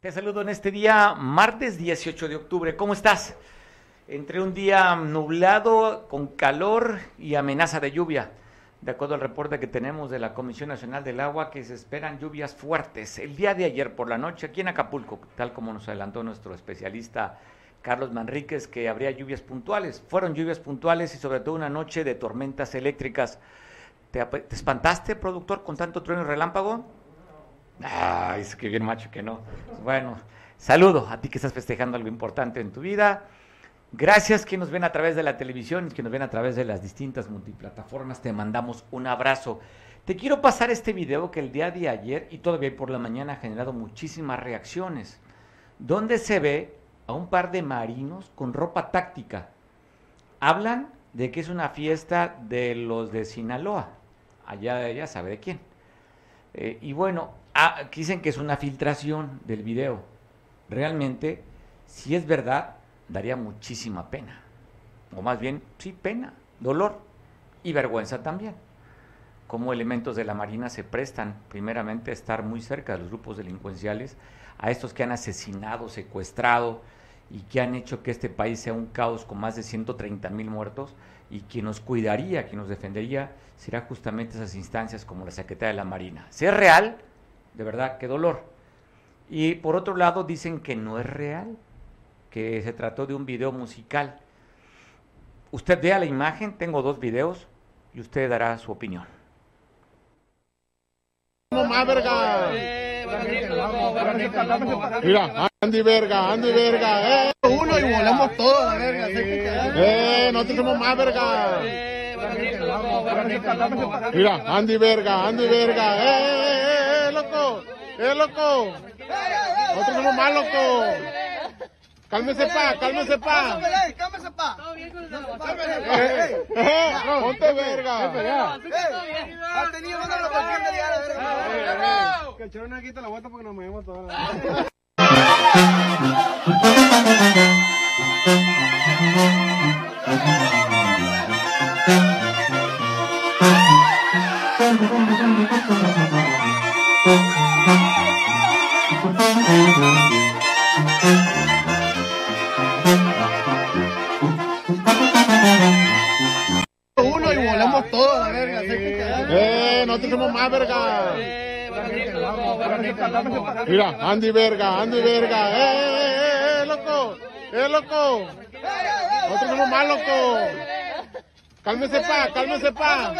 Te saludo en este día, martes 18 de octubre. ¿Cómo estás? Entre un día nublado, con calor y amenaza de lluvia. De acuerdo al reporte que tenemos de la Comisión Nacional del Agua, que se esperan lluvias fuertes el día de ayer por la noche aquí en Acapulco, tal como nos adelantó nuestro especialista Carlos Manríquez, que habría lluvias puntuales. Fueron lluvias puntuales y sobre todo una noche de tormentas eléctricas. ¿Te, te espantaste, productor, con tanto trueno y relámpago? Ay, es que bien macho que no. Bueno, saludo a ti que estás festejando algo importante en tu vida. Gracias que nos ven a través de la televisión y que nos ven a través de las distintas multiplataformas. Te mandamos un abrazo. Te quiero pasar este video que el día de ayer y todavía por la mañana ha generado muchísimas reacciones, donde se ve a un par de marinos con ropa táctica. Hablan de que es una fiesta de los de Sinaloa. Allá ella sabe de quién. Eh, y bueno, ah, dicen que es una filtración del video. Realmente, si es verdad, daría muchísima pena. O más bien, sí, pena, dolor y vergüenza también. Como elementos de la Marina se prestan primeramente a estar muy cerca de los grupos delincuenciales, a estos que han asesinado, secuestrado y que han hecho que este país sea un caos con más de 130 mil muertos y quien nos cuidaría, quien nos defendería, será justamente esas instancias como la Secretaría de la Marina. Si es real, de verdad, qué dolor. Y por otro lado dicen que no es real, que se trató de un video musical. Usted vea la imagen, tengo dos videos y usted dará su opinión. más verga! Mira, Andy verga, Andy verga, eh. Uno y volamos todos, verga. Eh, nosotros somos más verga. Mira, Andy verga, Andy verga, eh, eh, eh, loco, eh, loco. Nosotros somos más locos. Cálmese pa, cálmese pa. Cálmese pa. Ponte verga. Ha tenido una rotación de verga. Que el chorro no quita la vuelta porque nos movemos todas. Y Mira, Andy verga, Andy verga, eh, eh, eh, loco, eh, loco. Nosotros somos más locos. Cálmese pa, cálmese pa.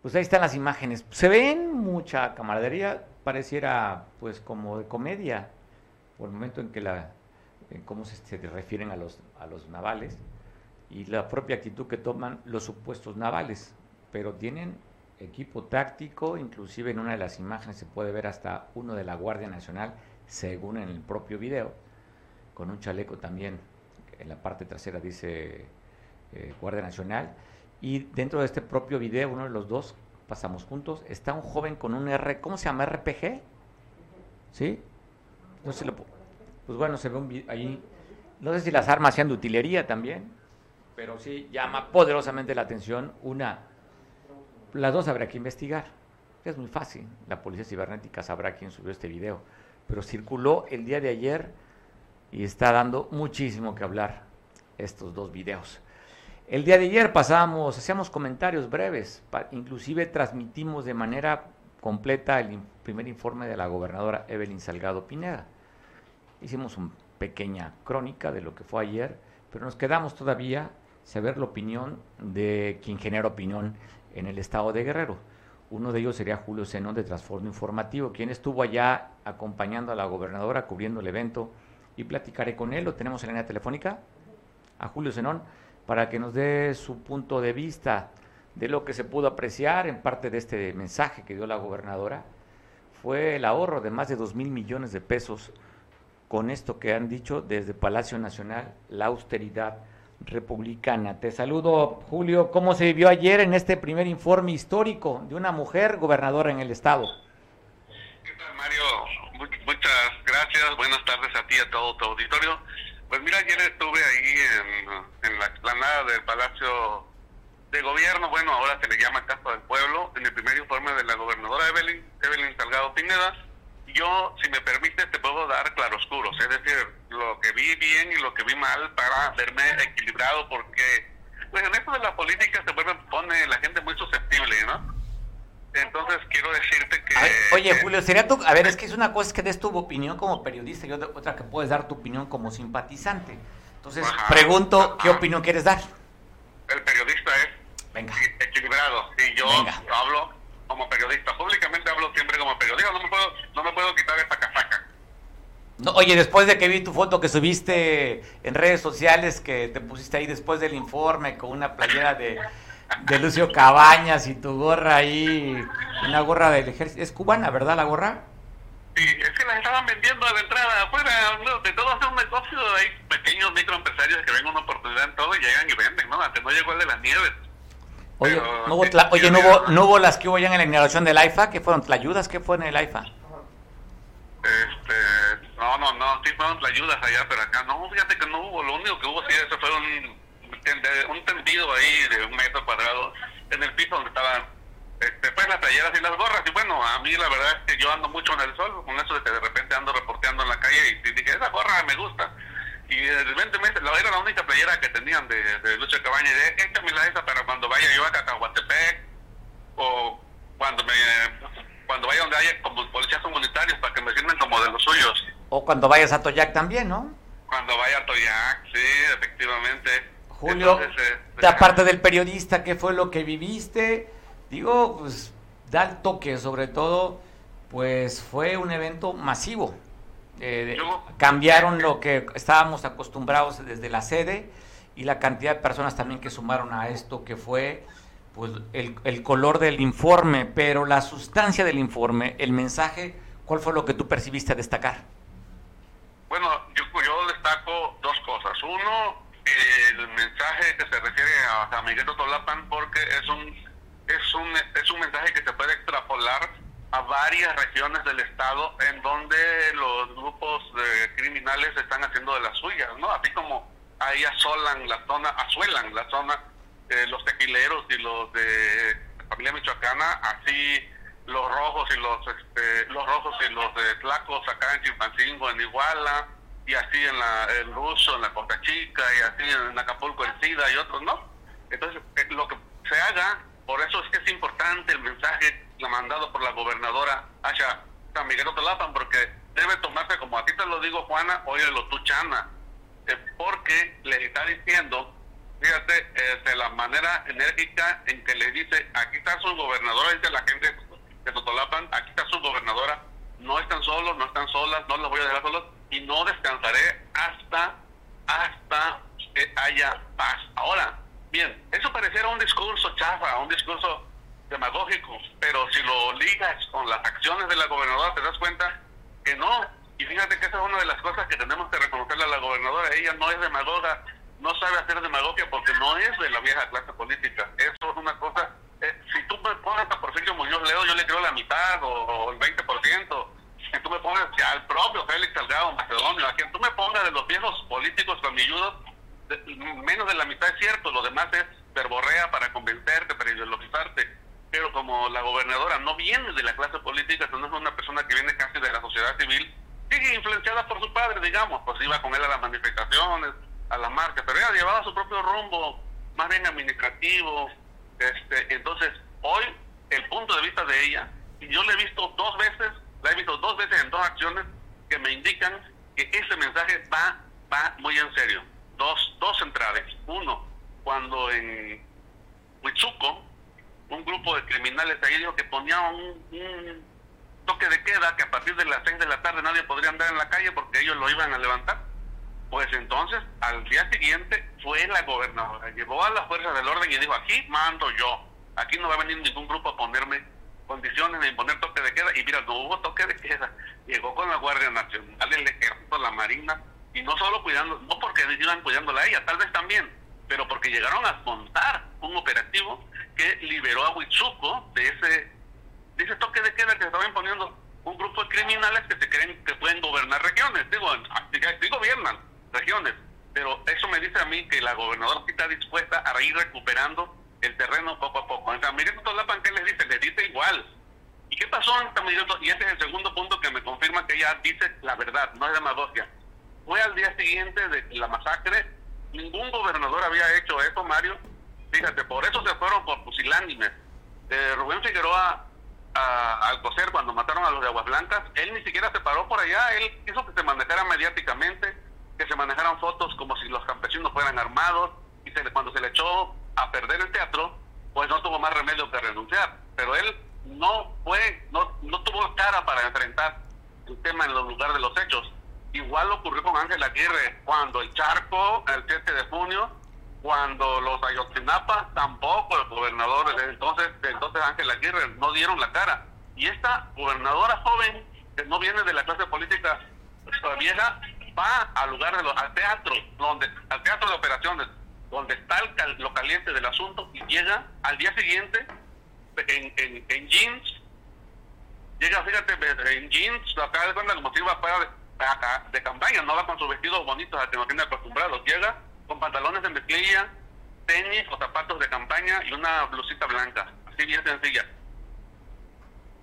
Pues ahí están las imágenes. Se ven mucha camaradería, pareciera pues como de comedia, por el momento en que la, en cómo se, se refieren a los, a los navales y la propia actitud que toman los supuestos navales, pero tienen equipo táctico, inclusive en una de las imágenes se puede ver hasta uno de la Guardia Nacional, según en el propio video, con un chaleco también, en la parte trasera dice eh, Guardia Nacional, y dentro de este propio video, uno de los dos, pasamos juntos, está un joven con un R, ¿cómo se llama? RPG, ¿sí? No sé lo, pu- pues bueno, se ve un ahí, no sé si las armas sean de utilería también, pero sí llama poderosamente la atención una las dos habrá que investigar. Es muy fácil. La policía cibernética sabrá quién subió este video. pero circuló el día de ayer y está dando muchísimo que hablar estos dos videos. El día de ayer pasábamos, hacíamos comentarios breves, inclusive transmitimos de manera completa el primer informe de la gobernadora Evelyn Salgado Pineda. Hicimos una pequeña crónica de lo que fue ayer, pero nos quedamos todavía saber la opinión de quien genera opinión en el estado de Guerrero. Uno de ellos sería Julio Zenón de Transformo Informativo, quien estuvo allá acompañando a la gobernadora, cubriendo el evento, y platicaré con él. Lo tenemos en la línea telefónica, a Julio Zenón, para que nos dé su punto de vista de lo que se pudo apreciar en parte de este mensaje que dio la gobernadora. Fue el ahorro de más de dos mil millones de pesos con esto que han dicho desde Palacio Nacional, la austeridad republicana. Te saludo, Julio. ¿Cómo se vivió ayer en este primer informe histórico de una mujer gobernadora en el Estado? ¿Qué tal, Mario? Muchas gracias. Buenas tardes a ti y a todo tu auditorio. Pues mira, ayer estuve ahí en, la explanada del Palacio de Gobierno, bueno, ahora se le llama Casa del Pueblo, en el primer informe de la gobernadora Evelyn, Evelyn Salgado Pineda yo, si me permite, te puedo dar claroscuros, es decir, lo que vi bien y lo que vi mal para verme equilibrado, porque pues en esto de la política se vuelve, pone la gente muy susceptible, ¿no? Entonces quiero decirte que... oye, Julio, sería tu... A ver, es que es una cosa que des tu opinión como periodista y otra que puedes dar tu opinión como simpatizante. Entonces, pregunto, ¿qué opinión quieres dar? El periodista es Venga. equilibrado y yo hablo como periodista. Públicamente hablo siempre como periodista. No me puedo, no me puedo quitar esta casaca. No, oye, después de que vi tu foto que subiste en redes sociales, que te pusiste ahí después del informe con una playera de, de Lucio Cabañas y tu gorra ahí, una gorra del ejército. Es cubana, ¿verdad la gorra? Sí, es que las estaban vendiendo a la entrada afuera. de todo hacer un negocio, hay pequeños microempresarios que ven una oportunidad en todo y llegan y venden, ¿no? Antes no llegó el de las nieves. Oye, no hubo, oye ¿no, hubo, ¿no hubo las que hubo ya en la inauguración del AIFA? ¿Qué fueron? ¿Tlayudas? ¿Qué fue en el AIFA? Este, no, no, no, sí fueron tlayudas allá, pero acá no, fíjate que no hubo. Lo único que hubo sí, eso fue un, un tendido ahí de un metro cuadrado en el piso donde estaban este, pues las playeras y las gorras. Y bueno, a mí la verdad es que yo ando mucho en el sol, con eso de que de repente ando reporteando en la calle y, y dije, esa gorra me gusta y de repente la, era la única playera que tenían de, de Lucha Cabaña y de échamela esa para cuando vaya yo a Cacahuatepec o cuando me cuando vaya donde haya como policías comunitarios para que me sirvan como de los suyos o cuando vayas a Toyac también ¿no? cuando vaya a Toyac sí efectivamente Julio este, aparte del periodista ¿qué fue lo que viviste? digo pues da el toque sobre todo pues fue un evento masivo eh, cambiaron lo que estábamos acostumbrados desde la sede y la cantidad de personas también que sumaron a esto, que fue pues el, el color del informe, pero la sustancia del informe, el mensaje, ¿cuál fue lo que tú percibiste a destacar? Bueno, yo, yo destaco dos cosas. Uno, el mensaje que se refiere a San Miguel Tolapan, porque es un, es, un, es un mensaje que se puede extrapolar a varias regiones del estado en donde los grupos de criminales están haciendo de las suyas, ¿no? Así como ahí asolan la zona, asuelan la zona de los tequileros y los de familia michoacana, así los rojos y los este, los rojos y los de Tlacos acá en Chimpancingo, en Iguala, y así en la el Ruso, en la Costa Chica, y así en Acapulco, en Sida y otros, ¿no? Entonces, eh, lo que se haga, por eso es que es importante el mensaje mandado por la gobernadora hacia San Miguel Otolapan, porque debe tomarse como a ti te lo digo, Juana, lo tú, Chana, porque le está diciendo, fíjate, de la manera enérgica en que le dice, aquí está su gobernadora, dice la gente de Totolapan, aquí está su gobernadora, no están solos, no están solas, no los voy a dejar solos, y no descansaré hasta, hasta que haya paz. Ahora, bien, eso pareciera un discurso chafa, un discurso demagógico, pero si lo ligas con las acciones de la gobernadora te das cuenta que no. Y fíjate que esa es una de las cosas que tenemos que reconocerle a la gobernadora. Ella no es demagoga, no sabe hacer demagogia porque no es de la vieja clase política. Eso es una cosa. Eh, si tú me pones a Porfirio Muñoz Leo, yo le creo la mitad o, el 20%. Si tú me pones al propio Félix Salgado Macedonio, a quien tú me pongas de los viejos políticos menos de la mitad es cierto, lo demás es verborrea para convencerte, para ideologizarte pero como la gobernadora no viene de la clase política, sino es una persona que viene casi de la sociedad civil, sí, influenciada por su padre, digamos, pues iba con él a las manifestaciones, a las marchas, pero ella llevaba su propio rumbo, más bien administrativo. Este, entonces, hoy, el punto de vista de ella, y yo le he visto dos veces, la he visto dos veces en dos acciones que me indican que ese mensaje va, va muy en serio. Dos, dos centrales. Uno, cuando en Huizuco, un grupo de criminales ahí dijo que ponía un, toque de queda que a partir de las seis de la tarde nadie podría andar en la calle porque ellos lo iban a levantar. Pues entonces, al día siguiente, fue la gobernadora, llevó a las fuerzas del orden y dijo, aquí mando yo, aquí no va a venir ningún grupo a ponerme condiciones de imponer toque de queda, y mira, no hubo toque de queda, llegó con la Guardia Nacional, el Ejército, la Marina, y no solo cuidando, no porque iban cuidándola a ella, tal vez también, pero porque llegaron a montar un operativo que liberó a Huizuco de ese, de ese toque de queda que estaba imponiendo un grupo de criminales que se creen que pueden gobernar regiones. Digo, sí gobiernan regiones, pero eso me dice a mí que la gobernadora está dispuesta a ir recuperando el terreno poco a poco. En San Miguel Totolapan, ¿qué les dice? Les dice igual. ¿Y qué pasó en San Miguel Y ese es el segundo punto que me confirma que ella dice la verdad, no es demagogia. Fue al día siguiente de la masacre, ningún gobernador había hecho eso, Mario, Fíjate, por eso se fueron por pusilánimes. Eh, Rubén Figueroa a, al coser cuando mataron a los de Aguas Blancas, él ni siquiera se paró por allá, él hizo que se manejara mediáticamente, que se manejaran fotos como si los campesinos fueran armados, y se, cuando se le echó a perder el teatro, pues no tuvo más remedio que renunciar. Pero él no fue, no, no tuvo cara para enfrentar el tema en los lugares de los hechos. Igual ocurrió con Ángel Aguirre cuando el charco, el 7 de junio, cuando los Ayotzinapa tampoco el gobernador de entonces, entonces Ángel Aguirre no dieron la cara. Y esta gobernadora joven, que no viene de la clase política vieja, va al lugar de los, al teatro, donde, al teatro de operaciones, donde está el, lo caliente del asunto, y llega al día siguiente en, en, jeans, llega, fíjate, en jeans, acá de cuenta como si de, campaña, no va con sus vestidos bonitos a que nos tiene acostumbrados, llega con pantalones de mezclilla, tenis o zapatos de campaña y una blusita blanca, así bien sencilla.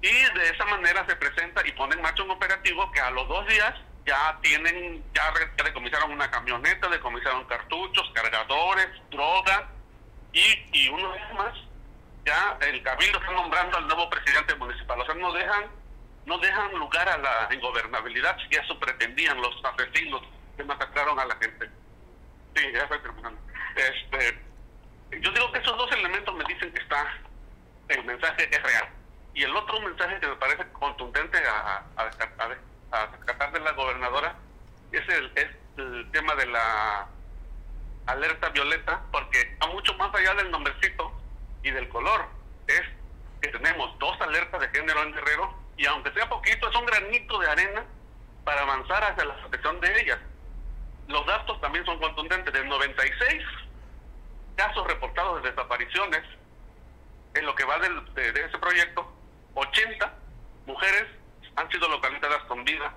Y de esa manera se presenta y pone en marcha un operativo que a los dos días ya tienen, ya decomisaron una camioneta, decomisaron cartuchos, cargadores, droga y, y uno más, ya el cabildo está nombrando al nuevo presidente municipal. O sea, no dejan, no dejan lugar a la ingobernabilidad si eso pretendían los asesinos que masacraron a la gente. Sí, ya estoy terminando. Este, yo digo que esos dos elementos me dicen que está, el mensaje es real. Y el otro mensaje que me parece contundente a, a, rescatar de la gobernadora es el, es el tema de la alerta violeta, porque a mucho más allá del nombrecito y del color, es que tenemos dos alertas de género en Guerrero y aunque sea poquito, es un granito de arena para avanzar hacia la protección de ellas los datos también son contundentes. De 96 casos reportados de desapariciones en lo que va de, ese proyecto, 80 mujeres han sido localizadas con vida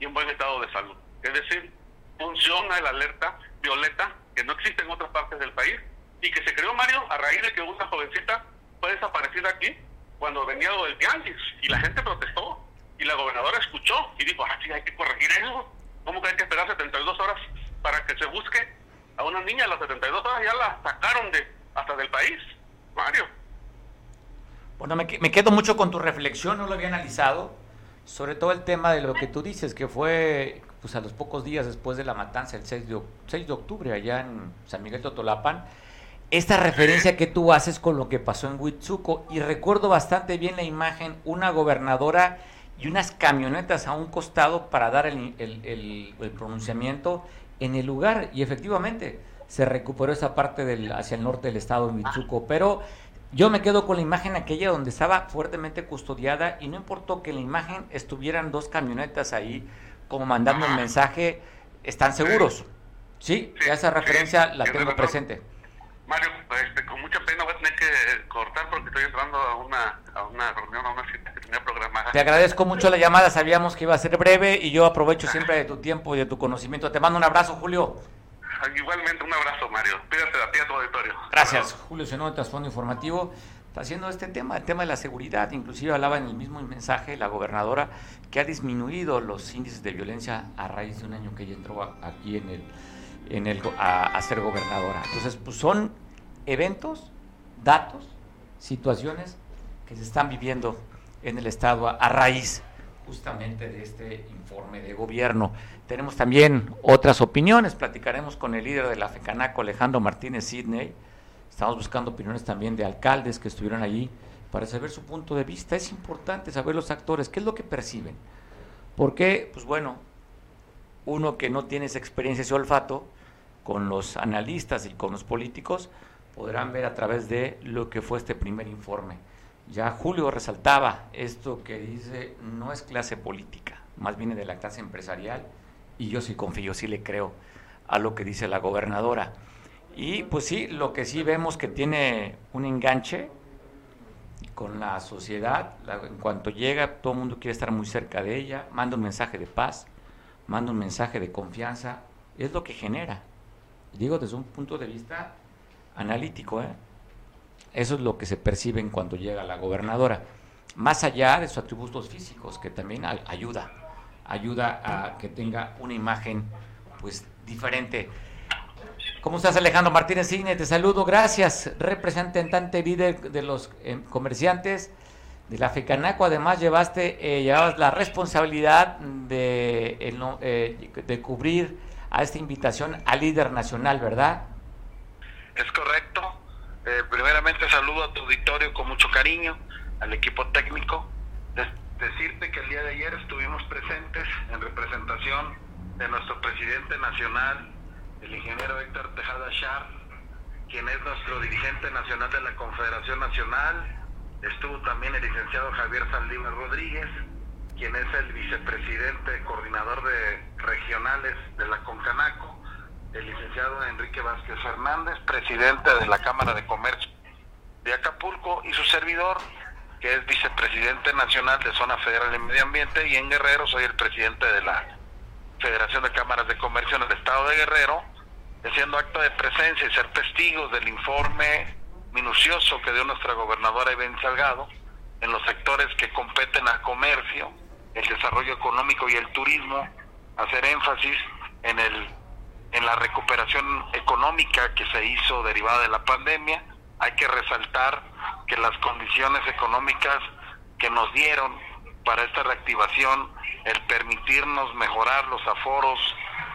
y en buen estado de salud. Es decir, funciona el alerta violeta que no existe en otras partes del país y que se creó Mario a raíz de que una jovencita fue desaparecida aquí cuando venía del tianguis y la gente protestó y la gobernadora escuchó y dijo, ah, sí, hay que corregir eso ¿Cómo que hay que esperar 72 horas para que se busque a una niña? Las 72 horas ya la sacaron de hasta del país, Mario. Bueno, me, me quedo mucho con tu reflexión, no lo había analizado, sobre todo el tema de lo que tú dices, que fue pues a los pocos días después de la matanza, el 6 de, 6 de octubre, allá en San Miguel Totolapan, esta referencia que tú haces con lo que pasó en Huitzuco, y recuerdo bastante bien la imagen, una gobernadora y unas camionetas a un costado para dar el, el, el, pronunciamiento en el lugar. Y efectivamente se recuperó esa parte del, hacia el norte del estado de Michuco. Pero yo me quedo con la imagen aquella donde estaba fuertemente custodiada y no importó que en la imagen estuvieran dos camionetas ahí como mandando un mensaje, están seguros. Sí, esa referencia la tengo presente. Mario, este, con mucha pena voy a tener que cortar porque estoy entrando a una, a una reunión, a una cita que tenía programada. Te agradezco mucho la llamada, sabíamos que iba a ser breve y yo aprovecho siempre de tu tiempo y de tu conocimiento. Te mando un abrazo, Julio. Igualmente, un abrazo, Mario. Pídate a ti a tu auditorio. Gracias, Julio Senó, Trasfondo Informativo. Está haciendo este tema, el tema de la seguridad. Inclusive hablaba en el mismo mensaje la gobernadora que ha disminuido los índices de violencia a raíz de un año que ella entró aquí en el, en el, a, a ser gobernadora. Entonces, pues son eventos, datos, situaciones que se están viviendo en el Estado a, raíz justamente de este informe de gobierno. Tenemos también otras opiniones, platicaremos con el líder de la FECANACO, Alejandro Martínez Sidney. Estamos buscando opiniones también de alcaldes que estuvieron allí para saber su punto de vista. Es importante saber los actores, qué es lo que perciben. Porque, pues bueno, uno que no tiene esa experiencia, ese olfato, con los analistas y con los políticos, podrán ver a través de lo que fue este primer informe. Ya Julio resaltaba esto que dice, no es clase política, más viene de la clase empresarial y yo sí confío, sí le creo a lo que dice la gobernadora. Y pues sí, lo que sí vemos que tiene un enganche con la sociedad, en cuanto llega todo el mundo quiere estar muy cerca de ella, manda un mensaje de paz, manda un mensaje de confianza, es lo que genera. Digo desde un punto de vista analítico, ¿eh? Eso es lo que se percibe en cuanto llega la gobernadora. Más allá de sus atributos físicos, que también ayuda, ayuda a que tenga una imagen pues diferente. ¿Cómo estás Alejandro Martínez Signe? Te saludo, gracias. Representante líder de los eh, comerciantes de la FECANACO, además llevaste eh, llevabas la responsabilidad de, de cubrir a esta invitación al líder nacional, ¿verdad? Es correcto. Eh, primeramente saludo a tu auditorio con mucho cariño, al equipo técnico. decirte que el día de ayer estuvimos presentes en representación de nuestro presidente nacional, el ingeniero Héctor Tejada Char, quien es nuestro dirigente nacional de la Confederación Nacional. Estuvo también el licenciado Javier Saldívar Rodríguez, quien es el vicepresidente coordinador de regionales de la Concanaco el licenciado Enrique Vázquez Fernández, presidente de la Cámara de Comercio de Acapulco, y su servidor, que es vicepresidente nacional de Zona Federal de Medio Ambiente, y en Guerrero soy el presidente de la Federación de Cámaras de Comercio en el Estado de Guerrero, haciendo acto de presencia y ser testigos del informe minucioso que dio nuestra gobernadora Iván Salgado en los sectores que competen al comercio, el desarrollo económico y el turismo, hacer énfasis en el en la recuperación económica que se hizo derivada de la pandemia. Hay que resaltar que las condiciones económicas que nos dieron para esta reactivación, el permitirnos mejorar los aforos,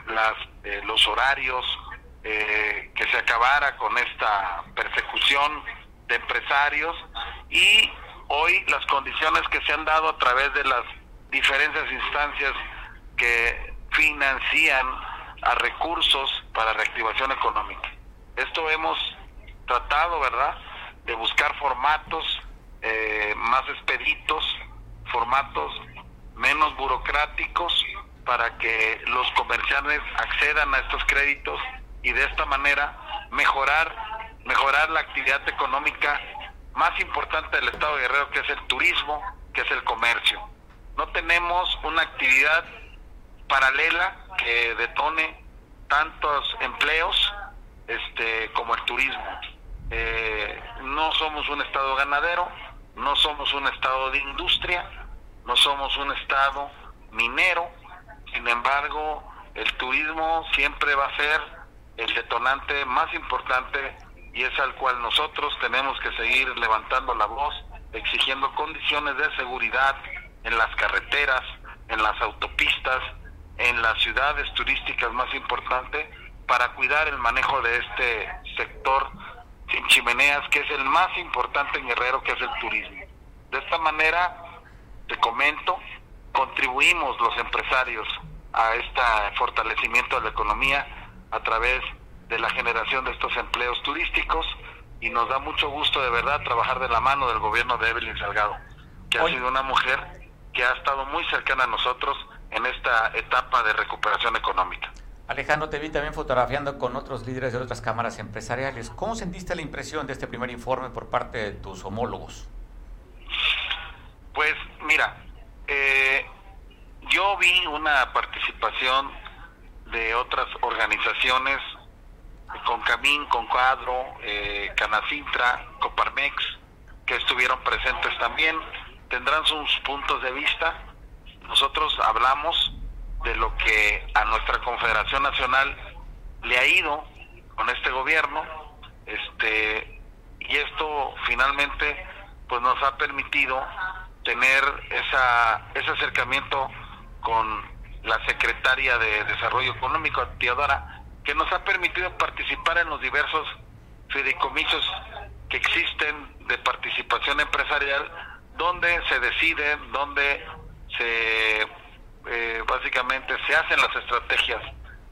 las, eh, los horarios, eh, que se acabara con esta persecución de empresarios y hoy las condiciones que se han dado a través de las diferentes instancias que financian a recursos para reactivación económica. Esto hemos tratado, ¿verdad?, de buscar formatos eh, más expeditos, formatos menos burocráticos para que los comerciantes accedan a estos créditos y de esta manera mejorar mejorar la actividad económica más importante del estado de Guerrero que es el turismo, que es el comercio. No tenemos una actividad paralela que detone tantos empleos este, como el turismo. Eh, no somos un estado ganadero, no somos un estado de industria, no somos un estado minero, sin embargo, el turismo siempre va a ser el detonante más importante y es al cual nosotros tenemos que seguir levantando la voz, exigiendo condiciones de seguridad en las carreteras, en las autopistas, en las ciudades turísticas más importantes para cuidar el manejo de este sector sin chimeneas, que es el más importante en Guerrero, que es el turismo. De esta manera, te comento, contribuimos los empresarios a este fortalecimiento de la economía a través de la generación de estos empleos turísticos y nos da mucho gusto de verdad trabajar de la mano del gobierno de Evelyn Salgado, que ha sido una mujer que ha estado muy cercana a nosotros en esta etapa de recuperación económica. Alejandro, te vi también fotografiando con otros líderes de otras cámaras empresariales. ¿Cómo sentiste la impresión de este primer informe por parte de tus homólogos? Pues mira, eh, yo vi una participación de otras organizaciones con Camín, con Cuadro, eh, Canacintra, Coparmex, que estuvieron presentes también, tendrán sus puntos de vista. Nosotros hablamos de lo que a nuestra Confederación Nacional le ha ido con este gobierno, este y esto finalmente pues nos ha permitido tener esa ese acercamiento con la secretaria de Desarrollo Económico, Teodora, que nos ha permitido participar en los diversos fideicomisos que existen de participación empresarial, donde se decide, donde se eh, básicamente se hacen las estrategias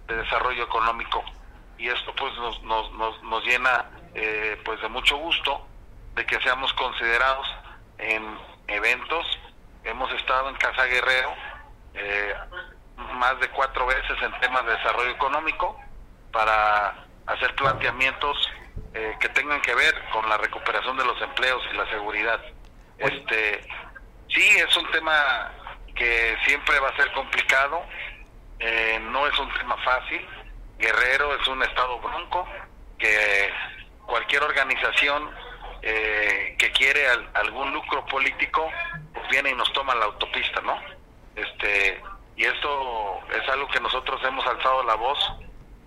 de desarrollo económico y esto pues nos, nos, nos, llena eh, pues de mucho gusto de que seamos considerados en eventos hemos estado en Casa Guerrero eh, más de cuatro veces en temas de desarrollo económico para hacer planteamientos eh, que tengan que ver con la recuperación de los empleos y la seguridad. Este, sí, es un tema que siempre va a ser complicado, eh, no es un tema fácil. Guerrero es un estado bronco que cualquier organización eh, que quiere algún lucro político pues viene y nos toma la autopista, ¿no? Este y esto es algo que nosotros hemos alzado la voz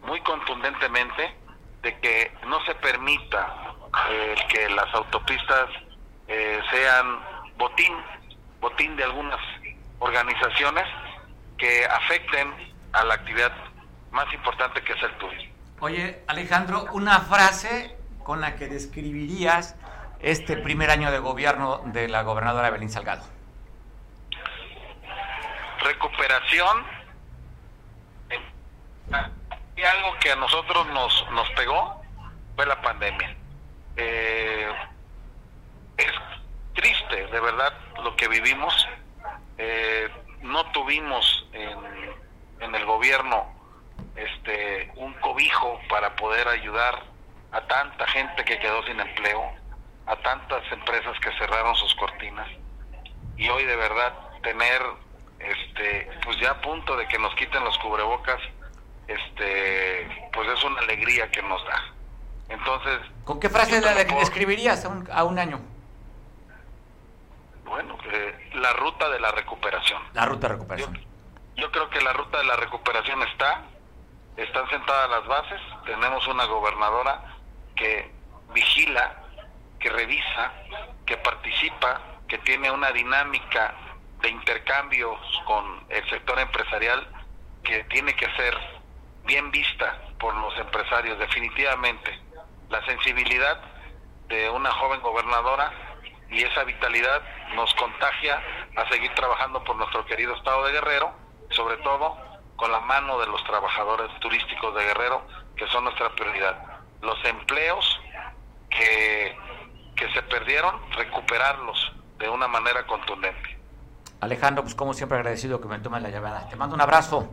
muy contundentemente de que no se permita eh, que las autopistas eh, sean botín, botín de algunas organizaciones que afecten a la actividad más importante que es el turismo. Oye, Alejandro, una frase con la que describirías este primer año de gobierno de la gobernadora Belín Salgado recuperación y algo que a nosotros nos, nos pegó fue la pandemia. Eh, es triste, de verdad, lo que vivimos. Eh, no tuvimos en, en el gobierno este un cobijo para poder ayudar a tanta gente que quedó sin empleo, a tantas empresas que cerraron sus cortinas. Y hoy de verdad tener este, pues ya a punto de que nos quiten los cubrebocas, este, pues es una alegría que nos da. Entonces, ¿con qué frase la describirías a un, a un año? Bueno, eh, la ruta de la recuperación. La ruta de recuperación. Yo, yo creo que la ruta de la recuperación está, están sentadas las bases, tenemos una gobernadora que vigila, que revisa, que participa, que tiene una dinámica de intercambios con el sector empresarial que tiene que ser bien vista por los empresarios definitivamente. La sensibilidad de una joven gobernadora y esa vitalidad nos contagia a seguir trabajando por nuestro querido estado de Guerrero, sobre todo con la mano de los trabajadores turísticos de Guerrero, que son nuestra prioridad. Los empleos que, que se perdieron, recuperarlos de una manera contundente. Alejandro, pues como siempre agradecido que me tomes la llamada. Te mando un abrazo.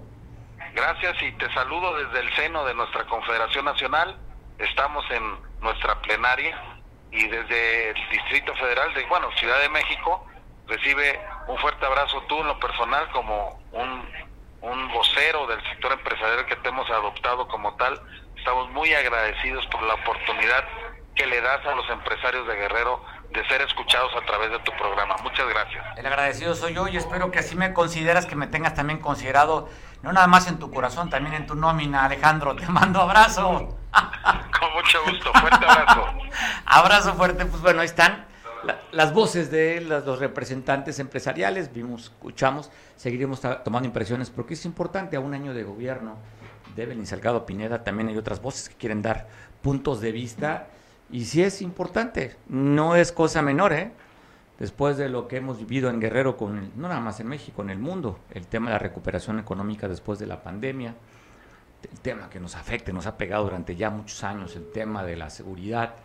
Gracias y te saludo desde el seno de nuestra Confederación Nacional. Estamos en nuestra plenaria y desde el Distrito Federal de, bueno, Ciudad de México, recibe un fuerte abrazo tú en lo personal como un, un vocero del sector empresarial que te hemos adoptado como tal. Estamos muy agradecidos por la oportunidad que le das a los empresarios de Guerrero de ser escuchados a través de tu programa. Muchas gracias. El agradecido soy yo y espero que así me consideras, que me tengas también considerado, no nada más en tu corazón, también en tu nómina, Alejandro. Te mando abrazo. Con mucho gusto, fuerte abrazo. abrazo fuerte, pues bueno, ahí están las voces de los representantes empresariales, vimos, escuchamos, seguiremos tomando impresiones, porque es importante a un año de gobierno de Belín Salgado Pineda, también hay otras voces que quieren dar puntos de vista. Y sí es importante, no es cosa menor, ¿eh? Después de lo que hemos vivido en Guerrero, con no nada más en México, en el mundo, el tema de la recuperación económica después de la pandemia, el tema que nos afecta, nos ha pegado durante ya muchos años, el tema de la seguridad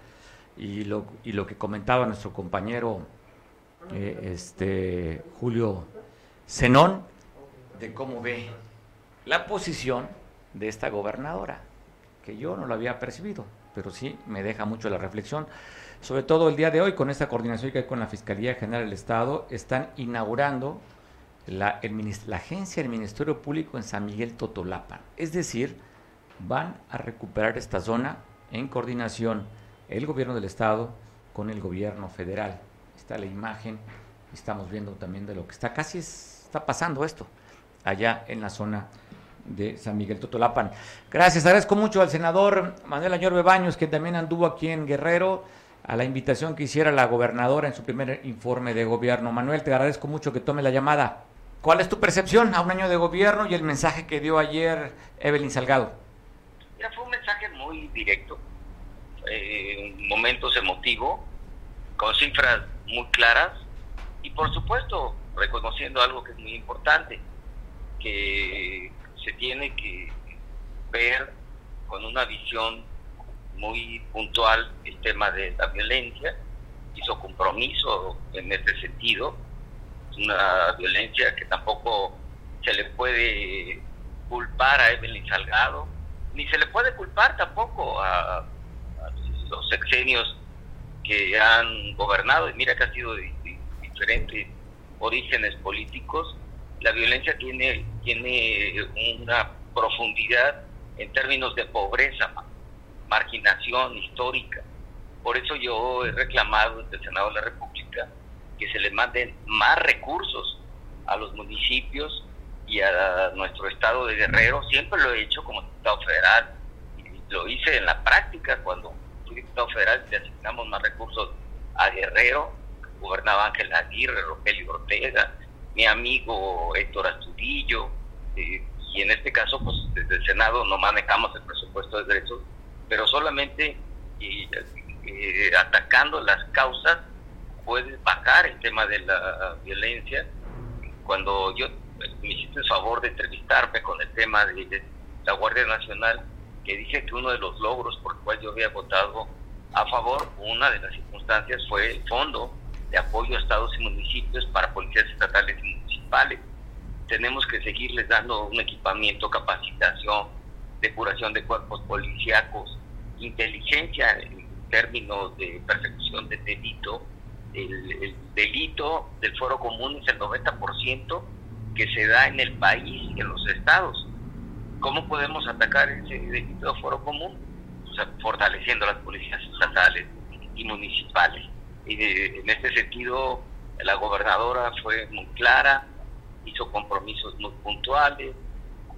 y lo, y lo que comentaba nuestro compañero eh, este, Julio Zenón, de cómo ve la posición de esta gobernadora, que yo no lo había percibido pero sí me deja mucho la reflexión. Sobre todo el día de hoy, con esta coordinación que hay con la Fiscalía General del Estado, están inaugurando la, la agencia del Ministerio Público en San Miguel Totolapan. Es decir, van a recuperar esta zona en coordinación el gobierno del estado con el gobierno federal. Está la imagen, estamos viendo también de lo que está casi está pasando esto allá en la zona de San Miguel Totolapan. Gracias, agradezco mucho al senador Manuel Añor Bebaños, que también anduvo aquí en Guerrero, a la invitación que hiciera la gobernadora en su primer informe de gobierno. Manuel, te agradezco mucho que tome la llamada. ¿Cuál es tu percepción a un año de gobierno y el mensaje que dio ayer Evelyn Salgado? Ya fue un mensaje muy directo, eh, en momentos emotivo, con cifras muy claras y por supuesto reconociendo algo que es muy importante, que se tiene que ver con una visión muy puntual el tema de la violencia, hizo compromiso en este sentido, una violencia que tampoco se le puede culpar a Evelyn Salgado, ni se le puede culpar tampoco a, los sexenios que han gobernado, y mira que ha sido de diferentes orígenes políticos, la violencia tiene, tiene una profundidad en términos de pobreza, marginación histórica. Por eso yo he reclamado desde el Senado de la República que se le manden más recursos a los municipios y a nuestro estado de Guerrero. Siempre lo he hecho como diputado federal. Y lo hice en la práctica cuando fui diputado federal, le asignamos más recursos a Guerrero. Gobernaba Ángel Aguirre, Rogelio Ortega, mi amigo Héctor Astudillo, eh, y en este caso, pues desde el Senado no manejamos el presupuesto de derechos, pero solamente eh, atacando las causas puedes bajar el tema de la violencia. Cuando yo me hiciste el favor de entrevistarme con el tema de, la Guardia Nacional, que dije que uno de los logros por el cual yo había votado a favor, una de las circunstancias fue el fondo de apoyo a estados y municipios para policías estatales y municipales. Tenemos que seguirles dando un equipamiento, capacitación, depuración de cuerpos policíacos, inteligencia en términos de persecución de delito. El, delito del foro común es el 90% que se da en el país, en los estados. ¿Cómo podemos atacar ese delito de foro común? fortaleciendo las policías estatales y municipales y en este sentido la gobernadora fue muy clara, hizo compromisos muy puntuales.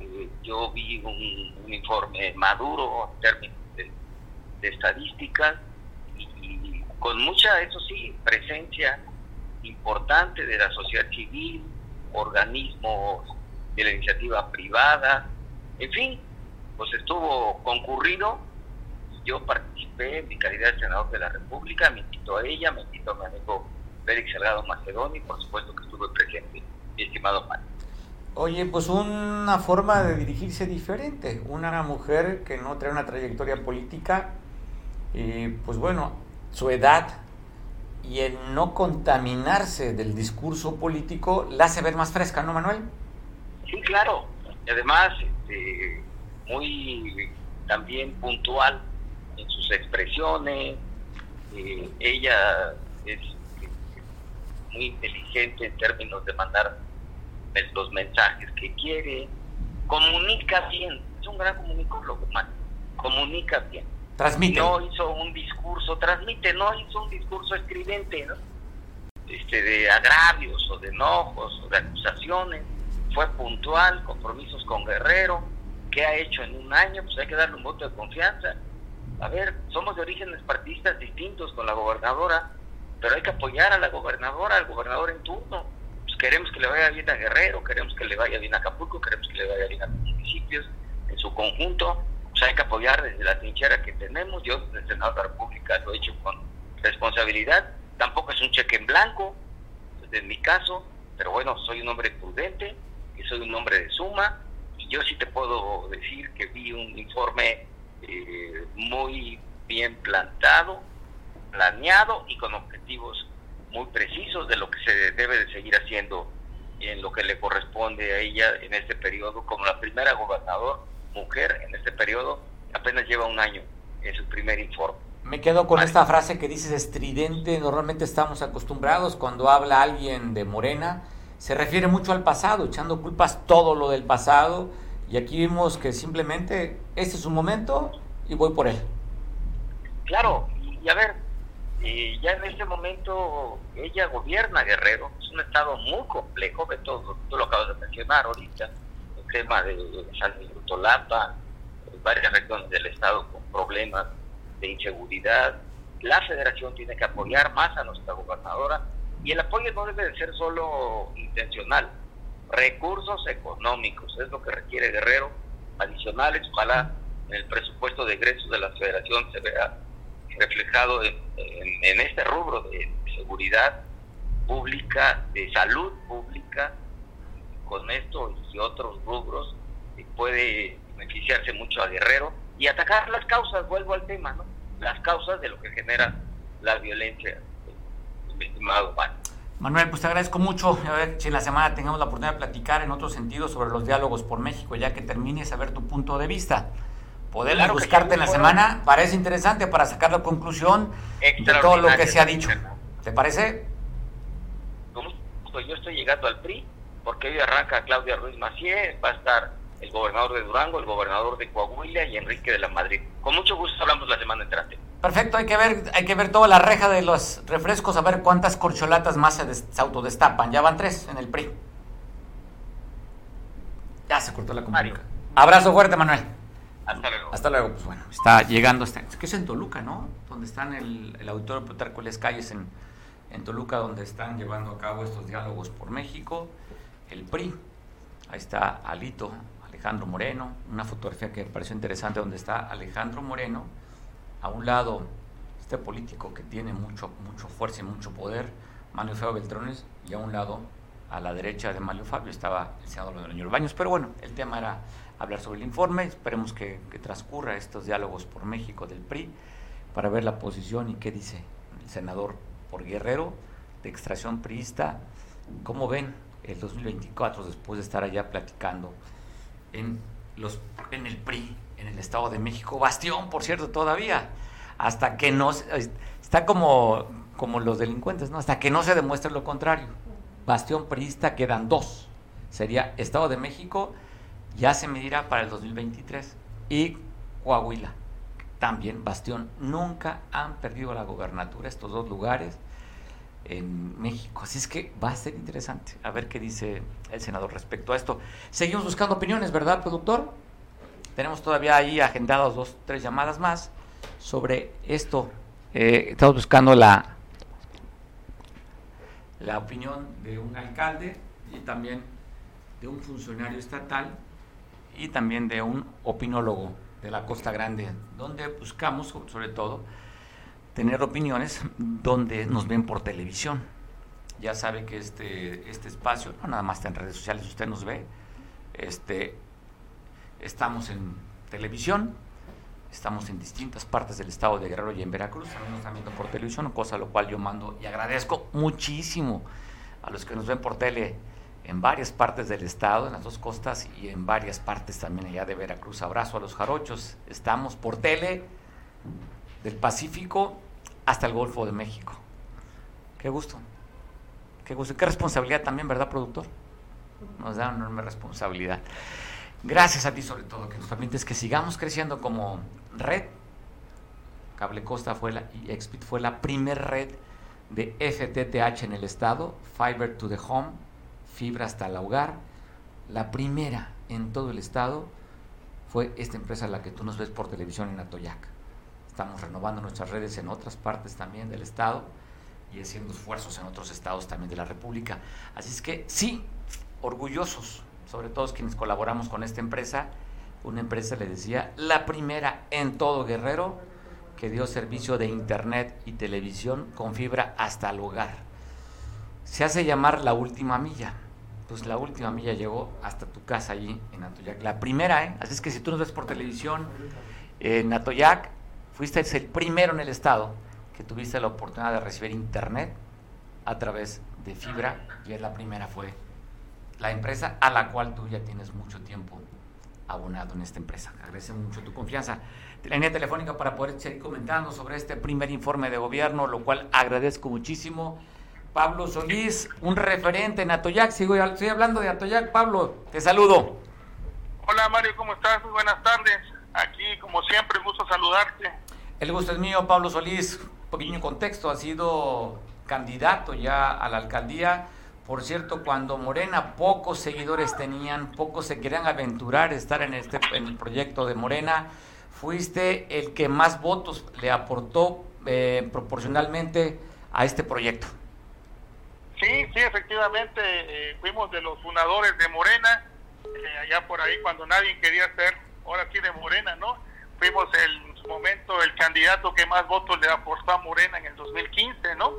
Eh, yo vi un, informe maduro en términos de, estadísticas y, con mucha, eso sí, presencia importante de la sociedad civil, organismos de la iniciativa privada, en fin, pues estuvo concurrido yo participé en mi calidad de senador de la República, me invitó a ella, me invitó a mi amigo Félix Salgado Macedonio y por supuesto que estuve presente, mi estimado Mario. Oye, pues una forma de dirigirse diferente, una mujer que no trae una trayectoria política, y pues bueno, su edad y el no contaminarse del discurso político la hace ver más fresca, ¿no, Manuel? Sí, claro, y además este, muy también puntual en sus expresiones, eh, ella es muy inteligente en términos de mandar los mensajes que quiere, comunica bien, es un gran comunicólogo, man. comunica bien. Transmite. No hizo un discurso, transmite, no hizo un discurso escribente, ¿no? Este, de agravios o de enojos o de acusaciones, fue puntual, compromisos con Guerrero, ¿qué ha hecho en un año? Pues hay que darle un voto de confianza a ver, somos de orígenes partidistas distintos con la gobernadora, pero hay que apoyar a la gobernadora, al gobernador en turno. Pues queremos que le vaya bien a Guerrero, queremos que le vaya bien a Acapulco, queremos que le vaya bien a los municipios en su conjunto. Pues hay que apoyar desde la trinchera que tenemos. Yo desde la República lo he hecho con responsabilidad. Tampoco es un cheque en blanco, desde mi caso, pero bueno, soy un hombre prudente y soy un hombre de suma. Y yo sí te puedo decir que vi un informe eh, muy bien plantado, planeado y con objetivos muy precisos de lo que se debe de seguir haciendo en lo que le corresponde a ella en este periodo como la primera gobernador mujer en este periodo apenas lleva un año en su primer informe. Me quedo con esta frase que dices estridente, normalmente estamos acostumbrados cuando habla alguien de Morena, se refiere mucho al pasado, echando culpas todo lo del pasado, Y aquí vimos que simplemente este es su momento y voy por él. Claro, y a ver, eh, ya en este momento ella gobierna Guerrero, es un estado muy complejo, de todo, tú lo acabas de mencionar ahorita, tema de San Miguel Tolapa, varias regiones del estado con problemas de inseguridad. La federación tiene que apoyar más a nuestra gobernadora y el apoyo no debe de ser solo intencional, recursos económicos, es lo que requiere Guerrero, adicionales, ojalá en el presupuesto de egresos de la federación se vea reflejado en, este rubro de seguridad pública, de salud pública, con esto y otros rubros puede beneficiarse mucho a Guerrero y atacar las causas, vuelvo al tema, ¿no? Las causas de lo que genera la violencia, estimado Juan. Manuel, pues te agradezco mucho. A ver si en la semana tengamos la oportunidad de platicar en otro sentido sobre los diálogos por México, ya que termines a ver tu punto de vista. Poder buscarte en la semana parece interesante para sacar la conclusión de todo lo que se ha dicho. ¿Te parece? Yo estoy llegando al PRI porque hoy arranca Claudia Ruiz Macié, va a estar el gobernador de Durango, el gobernador de Coahuila y Enrique de la Madrid. Con mucho gusto hablamos la semana entrante. Perfecto, hay que ver, hay que ver toda la reja de los refrescos, a ver cuántas corcholatas más se, autodestapan. Ya van tres en el PRI. Ya se cortó la comunicación. Abrazo fuerte, Manuel. Hasta luego. Hasta luego. Pues bueno, está llegando hasta. que es en Toluca, ¿no? Donde están el, el auditorio Plutarco Les Calles en, en Toluca, donde están llevando a cabo estos diálogos por México. El PRI. Ahí está Alito, Alejandro Moreno. Una fotografía que me pareció interesante donde está Alejandro Moreno. A un lado, este político que tiene mucho, mucho fuerza y mucho poder, Manuel Fabio Beltrones, y a un lado, a la derecha de Manuel Fabio, estaba el senador de Baños. Pero bueno, el tema era hablar sobre el informe. Esperemos que, transcurra estos diálogos por México del PRI para ver la posición y qué dice el senador por Guerrero de extracción priista. ¿Cómo ven el 2024 después de estar allá platicando en, los, en el PRI, en el Estado de México? Bastión, por cierto, todavía. Hasta que no... Está como, como los delincuentes, ¿no? Hasta que no se demuestre lo contrario. Bastión priista quedan dos. Sería Estado de México ya se medirá para el 2023. Y Coahuila, también Bastión, nunca han perdido la gobernatura estos dos lugares en México. Así es que va a ser interesante a ver qué dice el senador respecto a esto. Seguimos buscando opiniones, ¿verdad, productor? Tenemos todavía ahí agendados dos, tres llamadas más sobre esto. Eh, estamos buscando la, la opinión de un alcalde y también de un funcionario estatal y también de un opinólogo de la Costa Grande, donde buscamos, sobre todo, tener opiniones donde nos ven por televisión. Ya sabe que este, este espacio, no nada más está en redes sociales, usted nos ve, este, estamos en televisión, estamos en distintas partes del estado de Guerrero y en Veracruz, también nos están viendo por televisión, cosa lo cual yo mando y agradezco muchísimo a los que nos ven por tele en varias partes del estado, en las dos costas y en varias partes también allá de Veracruz. Abrazo a los jarochos. Estamos por tele del Pacífico hasta el Golfo de México. Qué gusto. Qué gusto. Qué responsabilidad también, ¿verdad, productor? Nos da una enorme responsabilidad. Gracias a ti sobre todo, que nos permites que sigamos creciendo como red. Cable Costa fue la, y Expit fue la primer red de FTTH en el estado, Fiber to the Home, fibra hasta el hogar. La primera en todo el estado fue esta empresa la que tú nos ves por televisión en Atoyac. Estamos renovando nuestras redes en otras partes también del estado y haciendo esfuerzos en otros estados también de la República. Así es que sí, orgullosos, sobre todo quienes colaboramos con esta empresa, una empresa, le decía, la primera en todo Guerrero que dio servicio de internet y televisión con fibra hasta el hogar. Se hace llamar la última milla pues la última milla llegó hasta tu casa allí en Atoyac. La primera, ¿eh? Así es que si tú nos ves por televisión en Atoyac, fuiste el primero en el estado que tuviste la oportunidad de recibir internet a través de fibra y es la primera fue la empresa a la cual tú ya tienes mucho tiempo abonado en esta empresa. Agradecemos mucho tu confianza. Línea telefónica para poder seguir comentando sobre este primer informe de gobierno, lo cual agradezco muchísimo. Pablo Solís, un referente en Atoyac. Sigo, estoy hablando de Atoyac. Pablo, te saludo. Hola Mario, ¿cómo estás? Muy buenas tardes. Aquí, como siempre, gusto saludarte. El gusto es mío, Pablo Solís. Pequeño contexto, ha sido candidato ya a la alcaldía. Por cierto, cuando Morena pocos seguidores tenían, pocos se querían aventurar estar en este en el proyecto de Morena, fuiste el que más votos le aportó eh, proporcionalmente a este proyecto. Sí, sí, efectivamente, eh, fuimos de los fundadores de Morena, eh, allá por ahí cuando nadie quería ser, ahora sí de Morena, ¿no? Fuimos el, en su momento el candidato que más votos le aportó a Morena en el 2015, ¿no?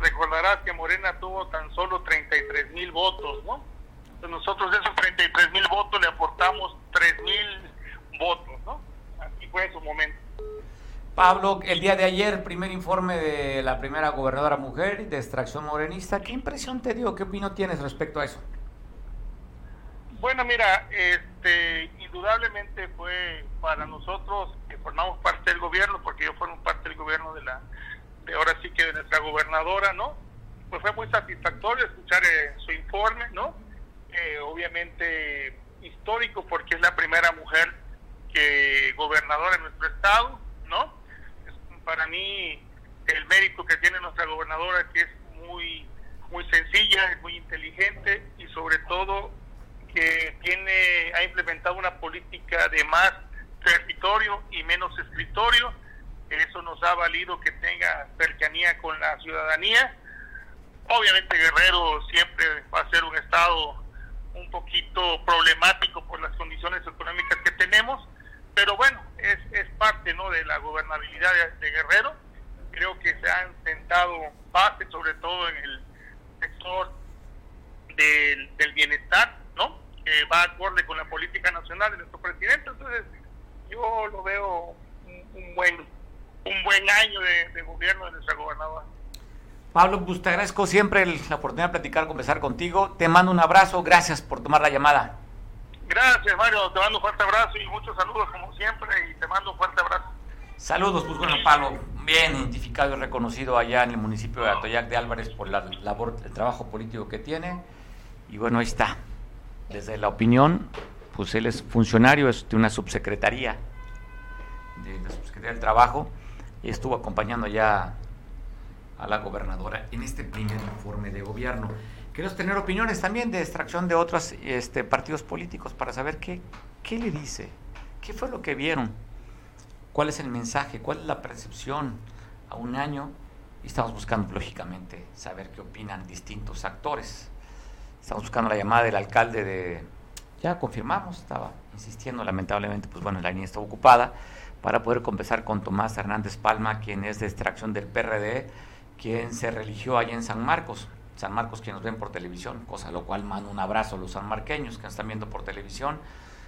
recordarás que Morena tuvo tan solo 33 mil votos, ¿no? Entonces nosotros de esos 33 mil votos le aportamos 3 mil votos, ¿no? Así fue en su momento. Pablo, el día de ayer, primer informe de la primera gobernadora mujer de extracción morenista, ¿qué impresión te dio? ¿Qué opinión tienes respecto a eso? Bueno, mira, este, indudablemente fue para nosotros que formamos parte del gobierno, porque yo formo parte del gobierno de la ahora sí que de nuestra gobernadora, ¿no? Pues fue muy satisfactorio escuchar eh, su informe, ¿no? Eh, obviamente histórico porque es la primera mujer que gobernadora en nuestro estado, ¿no? para mí el mérito que tiene nuestra gobernadora que es muy muy sencilla, es muy inteligente y sobre todo que tiene ha implementado una política de más territorio y menos escritorio eso nos ha valido que tenga cercanía con la ciudadanía. Obviamente Guerrero siempre va a ser un estado un poquito problemático por las condiciones económicas que tenemos, pero bueno, es, es parte ¿no? de la gobernabilidad de, Guerrero. Creo que se han sentado bases, sobre todo en el sector del, bienestar. Que va acorde con la política nacional de nuestro presidente. Entonces, yo lo veo un buen un buen año de, gobierno de nuestra gobernadora. Pablo, pues te agradezco siempre la oportunidad de platicar, conversar contigo. Te mando un abrazo, gracias por tomar la llamada. Gracias, Mario, te mando un fuerte abrazo y muchos saludos como siempre y te mando un fuerte abrazo. Saludos, pues bueno, Pablo, bien identificado y reconocido allá en el municipio de Atoyac de Álvarez por la labor, el trabajo político que tiene. Y bueno, ahí está. Desde la opinión, pues él es funcionario es de una subsecretaría, de la subsecretaría del Trabajo y estuvo acompañando ya a la gobernadora en este primer informe de gobierno. Queremos tener opiniones también de extracción de otros este, partidos políticos para saber qué, qué le dice, qué fue lo que vieron, cuál es el mensaje, cuál es la percepción a un año. Y estamos buscando, lógicamente, saber qué opinan distintos actores. Estamos buscando la llamada del alcalde de... Ya confirmamos, estaba insistiendo, lamentablemente, pues bueno, la línea está ocupada para poder conversar con Tomás Hernández Palma, quien es de extracción del PRD, quien se religió allá en San Marcos. San Marcos, quien nos ven por televisión, cosa lo cual mando un abrazo a los sanmarqueños que nos están viendo por televisión.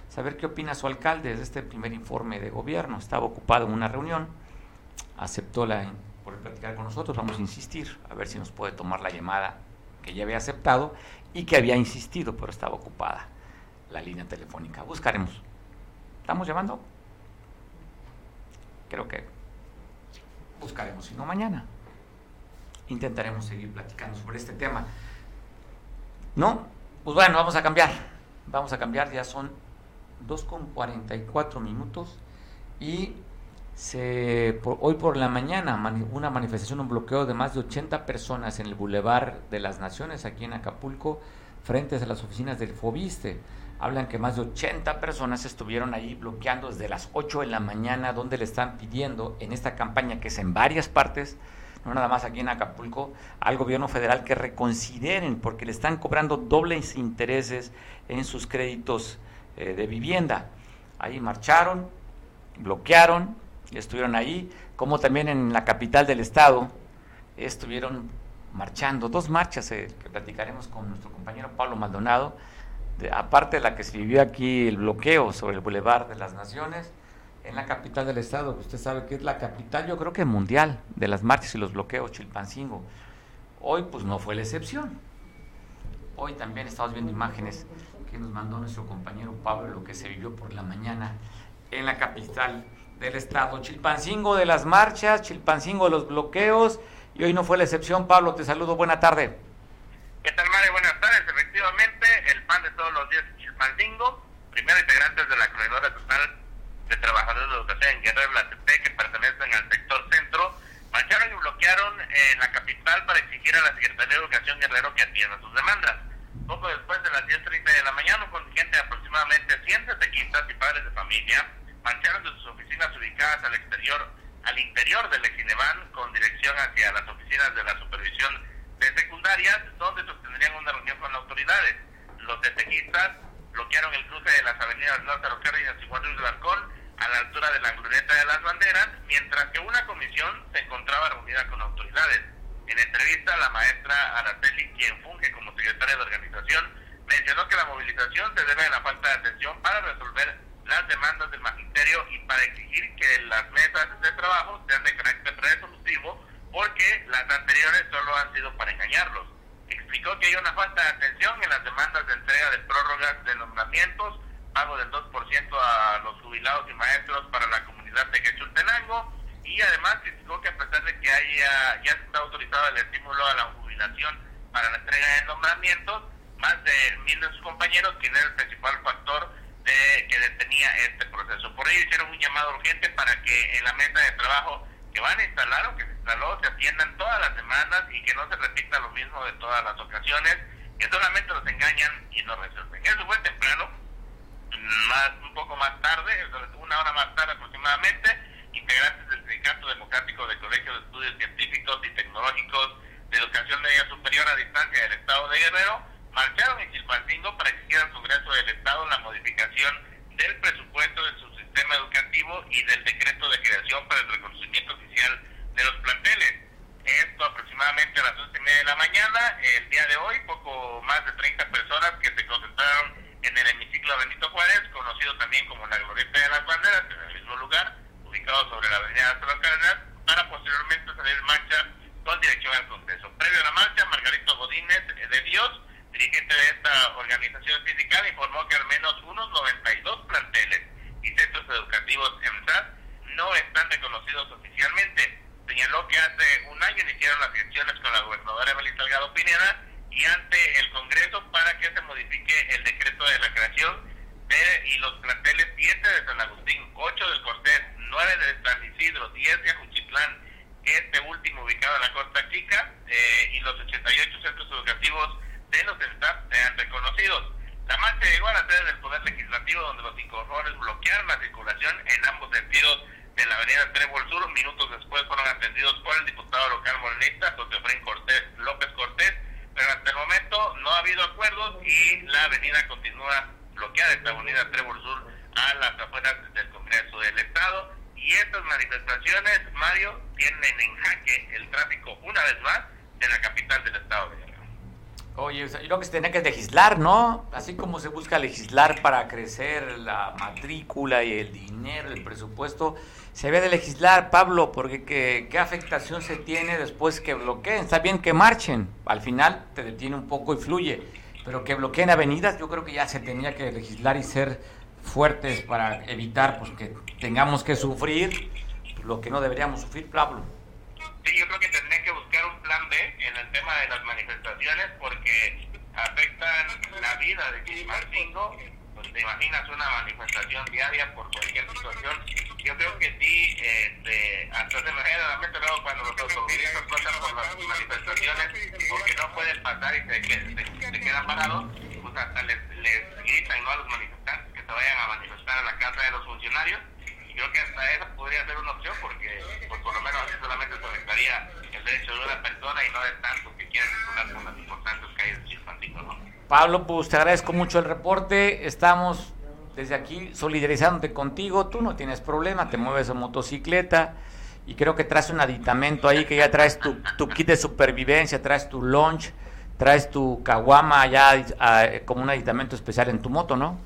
Saber qué opina su alcalde de este primer informe de gobierno. Estaba ocupado en una reunión, aceptó la por platicar con nosotros. Vamos a insistir a ver si nos puede tomar la llamada que ya había aceptado y que había insistido, pero estaba ocupada la línea telefónica. Buscaremos. ¿Estamos llamando? creo que buscaremos, si no mañana. Intentaremos seguir platicando sobre este tema. ¿No? Pues bueno, vamos a cambiar. Vamos a cambiar, ya son 2.44 minutos y se, hoy por la mañana una manifestación, un bloqueo de más de 80 personas en el Boulevard de las Naciones aquí en Acapulco frente a las oficinas del Fobiste hablan que más de 80 personas estuvieron ahí bloqueando desde las 8 de la mañana, donde le están pidiendo en esta campaña, que es en varias partes, no nada más aquí en Acapulco, al gobierno federal que reconsideren, porque le están cobrando dobles intereses en sus créditos eh, de vivienda. Ahí marcharon, bloquearon, estuvieron ahí, como también en la capital del estado, estuvieron marchando, dos marchas eh, que platicaremos con nuestro compañero Pablo Maldonado, aparte de la que se vivió aquí el bloqueo sobre el Boulevard de las Naciones, en la capital del estado, usted sabe que es la capital, yo creo que mundial, de las marchas y los bloqueos, Chilpancingo. Hoy pues no fue la excepción. Hoy también estamos viendo imágenes que nos mandó nuestro compañero Pablo, lo que se vivió por la mañana en la capital del estado. Chilpancingo de las marchas, Chilpancingo de los bloqueos, y hoy no fue la excepción. Pablo, te saludo, buena tarde. ¿Qué tal, Mario? Buenas tardes. Efectivamente, el pan de todos los días Chilpancingo. primero integrantes de la Coordinadora Estatal de Trabajadores de Educación en Guerrero, la CP, que pertenecen al sector centro, marcharon y bloquearon en la capital para exigir a la Secretaría de Educación Guerrero que atienda sus demandas. Poco después de las 10.30 de la mañana, un contingente de aproximadamente 100 tequistas y padres de familia marcharon de sus oficinas ubicadas al exterior, al interior del Ejinevan, con dirección hacia las oficinas de la supervisión de secundarias, donde sostendrían una reunión con las autoridades. Los tequistas bloquearon el cruce de las avenidas Lázaro Cárdenas y Juan Luis Barcón a la altura de la glorieta de las banderas, mientras que una comisión se encontraba reunida con autoridades. En entrevista, la maestra Araceli, quien funge como secretaria de organización, mencionó que la movilización se debe a la falta de atención para resolver las demandas del magisterio y para exigir que las mesas de trabajo sean de carácter resolutivo, porque las anteriores solo han sido para engañarlos. Explicó que hay una falta de atención en las demandas de entrega de prórrogas de nombramientos, pago del 2% a los jubilados y maestros para la comunidad de Quechultenango, y además criticó que a pesar de que haya ya está autorizado el estímulo a la jubilación para la entrega de nombramientos, más de mil de sus compañeros, quien era el principal factor de, que detenía este proceso. Por ello hicieron un llamado urgente para que en la mesa de trabajo que van a instalar o que se instaló se atiendan todas las demandas y que no se repita lo mismo de todas las ocasiones, que solamente los engañan y no resuelven. Eso fue temprano, más, un poco más tarde, una hora más tarde aproximadamente, integrantes del Sindicato Democrático de Colegios de Estudios Científicos y Tecnológicos de Educación Media Superior a Distancia del Estado de Guerrero marcharon en Chilpancingo para exigir al Congreso del Estado la modificación del presupuesto de su sistema educativo y del decreto de creación para el reconocimiento oficial de los planteles. Esto aproximadamente a las once y media de la mañana, el día de hoy, poco más de 30 personas que se concentraron en el hemiciclo Benito Juárez, conocido también como la Glorieta de las Banderas, en el mismo lugar, ubicado sobre la avenida las Cárdenas, para posteriormente salir en marcha con dirección al Congreso. Previo a la marcha, Margarito Godínez de Dios, dirigente de esta organización sindical, informó que al menos unos 92 planteles y centros educativos en SAT no están reconocidos oficialmente. Señaló que hace un año iniciaron las gestiones con la gobernadora Evelyn Salgado Pineda y ante el Congreso para que se modifique el decreto de la creación de y los planteles 7 de San Agustín, 8 del Cortés, 9 de San Isidro, 10 de Ajuchitlán, este último ubicado en la Costa Chica, eh, y los 88 centros educativos de los CENTAP sean reconocidos. La marcha llegó a la sede del Poder Legislativo, donde los incorporadores bloquearon la circulación en ambos sentidos de la avenida Trébol Sur. Minutos después fueron atendidos por el diputado local morenista, José Cortés, López Cortés, pero hasta el momento no ha habido acuerdos y la avenida continúa bloqueada, esta avenida Trébol Sur, a las afueras del Congreso del Estado. Y estas manifestaciones, Mario, tienen en jaque el tráfico una vez más de la capital del Estado de Oye, yo creo que se tiene que legislar, ¿no? Así como se busca legislar para crecer la matrícula y el dinero, el presupuesto, se debe de legislar, Pablo, porque ¿qué, qué afectación se tiene después que bloqueen? Está bien que marchen, al final te detiene un poco y fluye, pero que bloqueen avenidas, yo creo que ya se tenía que legislar y ser fuertes para evitar pues, que tengamos que sufrir lo que no deberíamos sufrir, Pablo. Sí, yo creo que buscar un plan B en el tema de las manifestaciones porque afectan la vida de Chilpancingo. Pues te imaginas una manifestación diaria por cualquier situación. Yo creo que sí, este, hasta se me viene a la mente luego cuando los automovilistas pasan por las manifestaciones porque no pueden pasar y se, se, se quedan parados, pues hasta les, les gritan ¿no? a los manifestantes que se vayan a manifestar a la casa de los funcionarios creo que hasta eso podría ser una opción porque pues por lo menos así solamente se afectaría el derecho de una persona y no de tantos que quieren circular con las importantes calles de Chilpancingo, ¿no? Pablo, pues te agradezco mucho el reporte, estamos desde aquí solidarizándote contigo, tú no tienes problema, te mueves en motocicleta y creo que traes un aditamento ahí que ya traes tu, tu kit de supervivencia, traes tu lunch, traes tu caguama ya como un aditamento especial en tu moto, ¿no?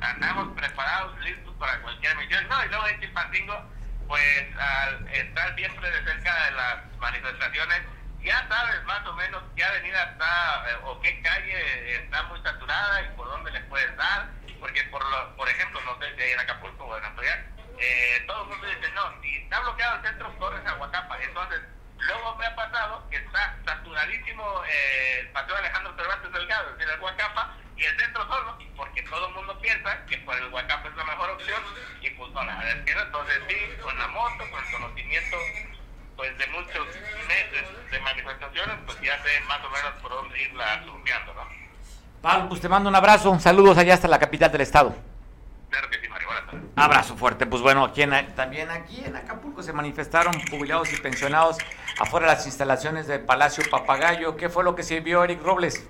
Andamos preparados, listos para cualquier misión. No, y luego en Chilpancingo, pues al estar siempre de cerca de las manifestaciones, ya sabes más o menos qué avenida está eh, o qué calle está muy saturada y por dónde le puedes dar. Porque, por lo, por ejemplo, no sé si hay en Acapulco o en Antoya, eh, todo el mundo dice, no, si está bloqueado el centro, corres a Huacapa. Entonces, Luego me ha pasado que está saturadísimo eh, el paseo Alejandro Cervantes Delgado, es decir, el Huacapa, y el centro solo, porque todo el mundo piensa que por el Huacapa es la mejor opción, y pues no, la verdad. Entonces sí, con la moto, con el conocimiento pues de muchos meses de manifestaciones, pues ya sé más o menos por dónde irla surfeando, ¿no? Pablo, pues te mando un abrazo, saludos allá hasta la capital del estado. Abrazo fuerte. Pues bueno, aquí en- también aquí en Acapulco se manifestaron jubilados y pensionados afuera de las instalaciones del Palacio Papagayo. ¿Qué fue lo que sirvió Eric Robles?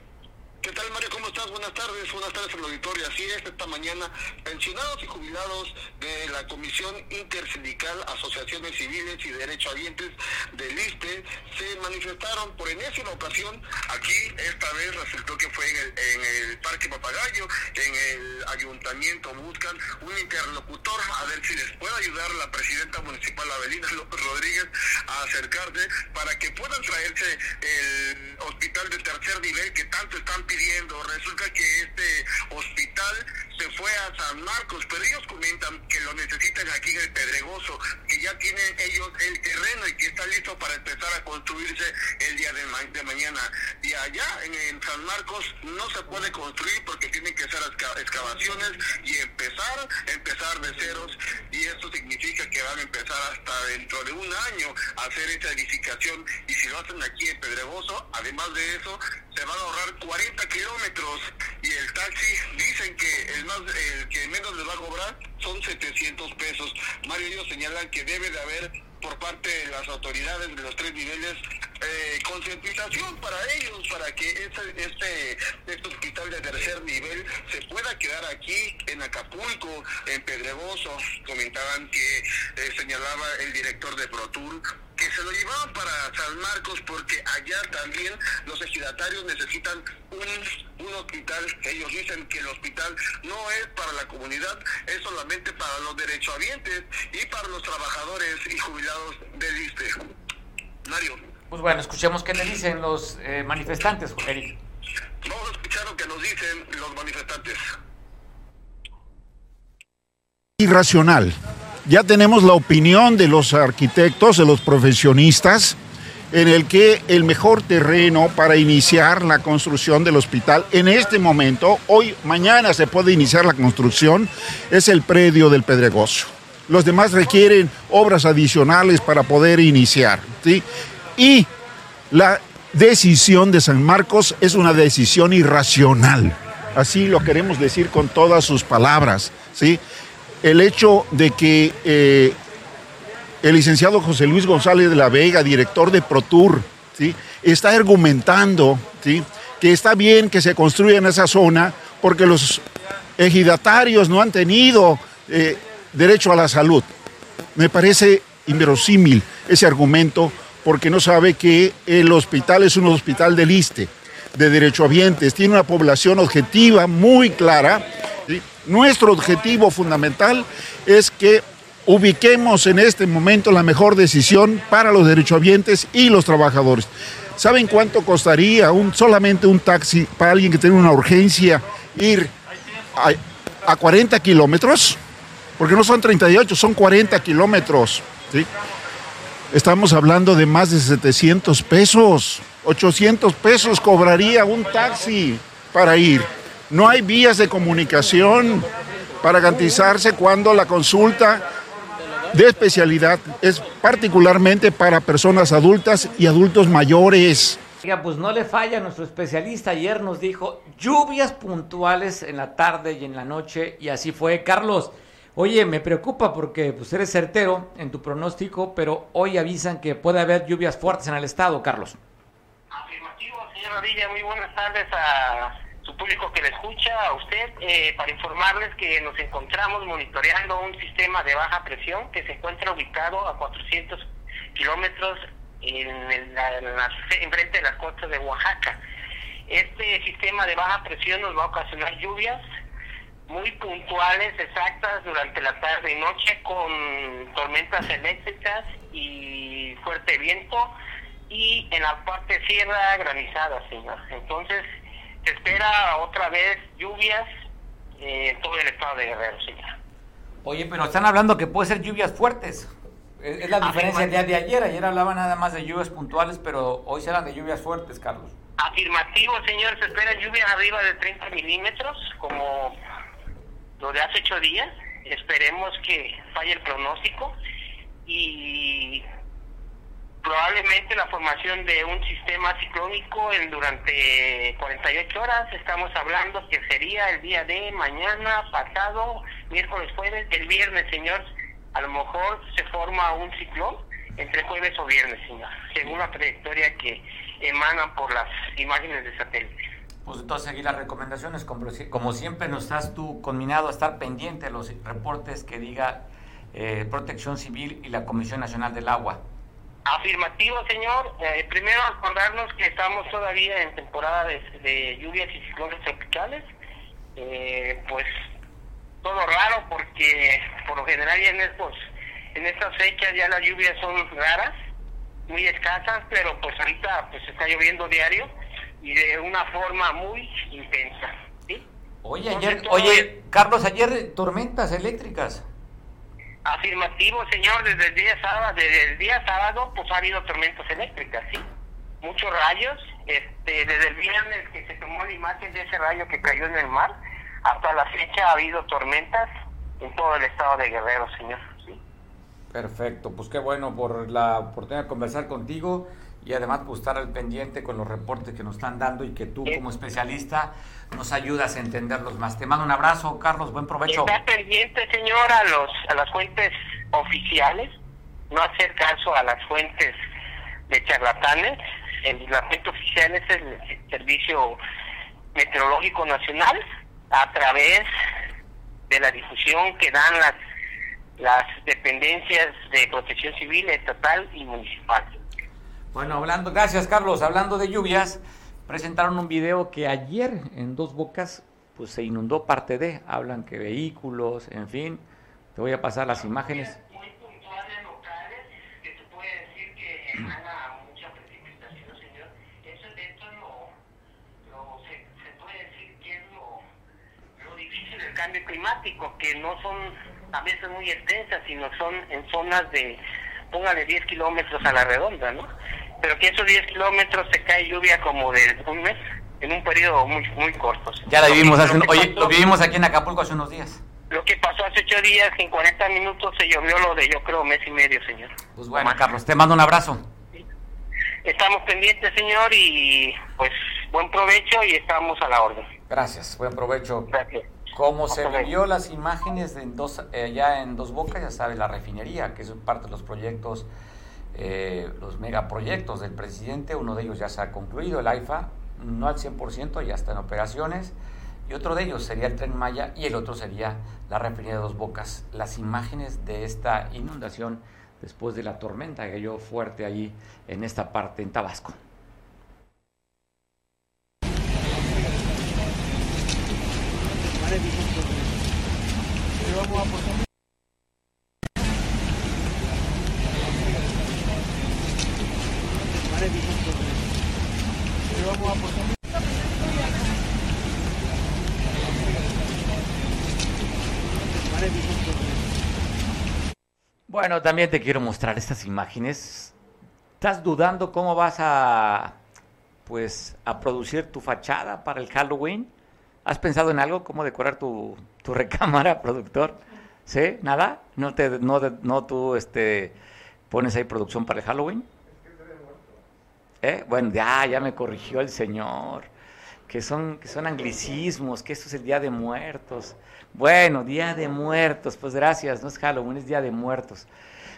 ¿Qué tal Mario? Buenas tardes, buenas tardes al auditorio. Así es, esta mañana pensionados y jubilados de la Comisión Intersindical Asociaciones Civiles y Derechohabientes del ISTE se manifestaron por enésima ocasión. Aquí esta vez resultó que fue en el, en el Parque Papagayo, en el ayuntamiento. Buscan un interlocutor a ver si les puede ayudar la presidenta municipal Avelina López Rodríguez a acercarse para que puedan traerse el hospital de tercer nivel que tanto están pidiendo. Que este hospital se fue a San Marcos, pero ellos comentan que lo necesitan aquí en el Pedregoso, que ya tienen ellos el terreno y que está listo para empezar a construirse el día de, ma- de mañana. Y allá en, en San Marcos no se puede construir porque tienen que hacer exca- excavaciones y empezar, empezar de ceros. Y esto significa que van a empezar hasta dentro de un año a hacer esa edificación. Y si lo hacen aquí en Pedregoso, además de eso, se van a ahorrar 40 kilómetros. Y el taxi, dicen que el, más, el que menos les va a cobrar son 700 pesos. Mario, ellos señalan que debe de haber por parte de las autoridades de los tres niveles eh, concientización para ellos, para que este, este, este hospital de tercer nivel se pueda quedar aquí en Acapulco, en Pedregoso. Comentaban que eh, señalaba el director de ProTour que se lo llevaban para San Marcos porque allá también los ejidatarios necesitan un, un hospital. Ellos dicen que el hospital no es para la comunidad, es solamente para los derechohabientes y para los trabajadores y jubilados del ISTE. Mario, Pues bueno, escuchemos qué le dicen los eh, manifestantes, Eric. vamos a escuchar lo que nos dicen los manifestantes. irracional. Ya tenemos la opinión de los arquitectos, de los profesionistas, en el que el mejor terreno para iniciar la construcción del hospital en este momento, hoy, mañana se puede iniciar la construcción, es el predio del Pedregoso. Los demás requieren obras adicionales para poder iniciar. ¿sí? Y la decisión de San Marcos es una decisión irracional. Así lo queremos decir con todas sus palabras. ¿sí? El hecho de que eh, el licenciado José Luis González de la Vega, director de ProTour, ¿sí? está argumentando ¿sí? que está bien que se construya en esa zona porque los ejidatarios no han tenido eh, derecho a la salud. Me parece inverosímil ese argumento porque no sabe que el hospital es un hospital del ISTE, de derechohabientes, tiene una población objetiva muy clara. Nuestro objetivo fundamental es que ubiquemos en este momento la mejor decisión para los derechohabientes y los trabajadores. ¿Saben cuánto costaría un, solamente un taxi para alguien que tiene una urgencia ir a, a 40 kilómetros? Porque no son 38, son 40 kilómetros. Estamos hablando de más de 700 pesos. 800 pesos cobraría un taxi para ir. No hay vías de comunicación para garantizarse cuando la consulta de especialidad es particularmente para personas adultas y adultos mayores. Oiga, pues no le falla a nuestro especialista. Ayer nos dijo lluvias puntuales en la tarde y en la noche, y así fue. Carlos, oye, me preocupa porque pues, eres certero en tu pronóstico, pero hoy avisan que puede haber lluvias fuertes en el estado, Carlos. Afirmativo, señor Villa, muy buenas tardes a su público que le escucha, a usted, eh, para informarles que nos encontramos monitoreando un sistema de baja presión que se encuentra ubicado a 400 kilómetros en, en la- enfrente de las costas de Oaxaca. Este sistema de baja presión nos va a ocasionar lluvias muy puntuales, exactas durante la tarde y noche con tormentas eléctricas y fuerte viento y en la parte sierra granizada, señor. Entonces se espera otra vez lluvias eh, en todo el estado de Guerrero, señor. Oye, pero están hablando que puede ser lluvias fuertes. Es, es la diferencia del día de ayer. Ayer hablaba nada más de lluvias puntuales, pero hoy serán de lluvias fuertes, Carlos. Afirmativo, señor, se espera lluvias arriba de 30 milímetros, como lo de hace ocho días, esperemos que falle el pronóstico y probablemente la formación de un sistema ciclónico en durante 48 horas, estamos hablando que sería el día de mañana, pasado, miércoles, jueves, el viernes, señor, a lo mejor se forma un ciclón entre jueves o viernes, señor, según la trayectoria que emanan por las imágenes de satélite. Pues entonces seguir las recomendaciones, como, siempre nos estás tú conminado a estar pendiente de los reportes que diga eh, Protección Civil y la Comisión Nacional del Agua. Afirmativo, señor. Eh, primero acordarnos que estamos todavía en temporada de, lluvias y ciclones tropicales. Eh, pues todo raro porque por lo general ya en estos en estas fechas ya las lluvias son raras, muy escasas, pero pues ahorita pues está lloviendo diario y de una forma muy intensa. ¿sí? Oye, ayer, oye, Carlos, ayer tormentas eléctricas. Afirmativo, señor, desde el día sábado, desde el día sábado pues ha habido tormentas eléctricas, sí. Muchos rayos, este, desde el viernes que se tomó la imagen de ese rayo que cayó en el mar, hasta la fecha ha habido tormentas en todo el estado de Guerrero, señor. ¿sí? Perfecto, pues qué bueno por la oportunidad de conversar contigo y además pues, estar al pendiente con los reportes que nos están dando y que tú como especialista nos ayudas a entenderlos más. Te mando un abrazo, Carlos, buen provecho. Está pendiente, señor, a, los, a las fuentes oficiales, no hacer caso a las fuentes de charlatanes. El, la fuente oficial es el Servicio Meteorológico Nacional a través de la difusión que dan las, las dependencias de protección civil, estatal y municipal. Bueno, hablando, gracias Carlos, hablando de lluvias, presentaron un video que ayer en Dos Bocas pues se inundó parte de, hablan que vehículos, en fin, te voy a pasar las imágenes. Climático, que no son a veces muy extensas, sino son en zonas de, póngale 10 kilómetros a la redonda, ¿no? Pero que esos 10 kilómetros se cae lluvia como de un mes, en un periodo muy muy corto. Ya la vivimos, hace, lo oye, lo vivimos aquí en Acapulco hace unos días. Lo que pasó hace 8 días, en 40 minutos se llovió lo de yo creo mes y medio, señor. Pues bueno, Carlos, te mando un abrazo. Estamos pendientes, señor, y pues buen provecho y estamos a la orden. Gracias, buen provecho. Gracias. Como se vio las imágenes de dos, eh, allá en Dos Bocas, ya sabes, la refinería, que es parte de los proyectos eh, los megaproyectos del presidente, uno de ellos ya se ha concluido, el AIFA, no al 100%, ya está en operaciones, y otro de ellos sería el tren Maya y el otro sería la refinería de Dos Bocas. Las imágenes de esta inundación después de la tormenta que cayó fuerte allí en esta parte, en Tabasco. Bueno, también te quiero mostrar estas imágenes. ¿Estás dudando cómo vas a pues a producir tu fachada para el Halloween? ¿Has pensado en algo? ¿Cómo decorar tu, tu recámara, productor? ¿Sí? ¿Nada? ¿No, te, no, no tú este, pones ahí producción para el Halloween? ¿Eh? Bueno, ya, ah, ya me corrigió el Señor, que son, que son anglicismos, que esto es el Día de Muertos. Bueno, Día de Muertos, pues gracias, no es Halloween, es Día de Muertos.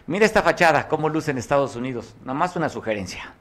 Mira esta fachada, cómo luce en Estados Unidos, nada más una sugerencia.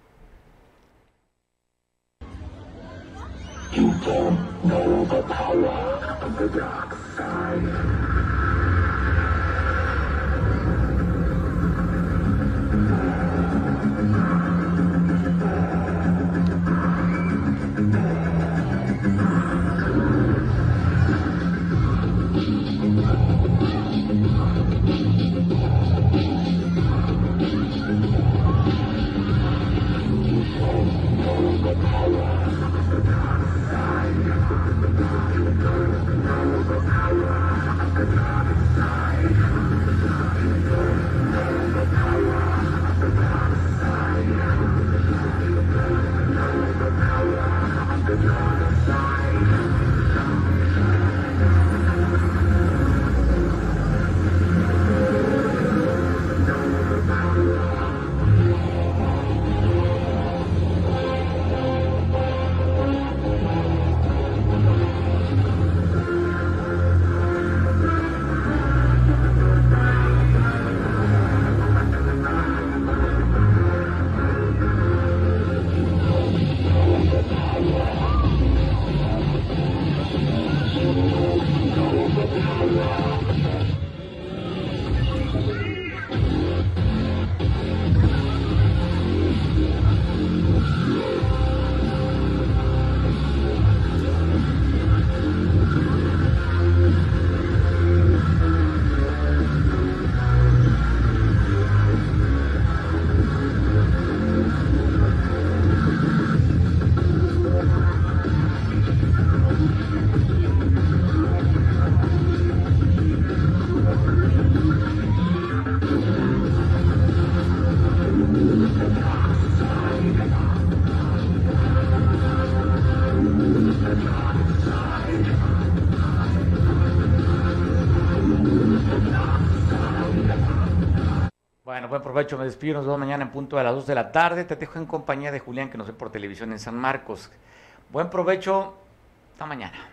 Buen provecho, me despido, nos vemos mañana en punto a las 2 de la tarde. Te dejo en compañía de Julián, que nos ve por televisión en San Marcos. Buen provecho, hasta mañana.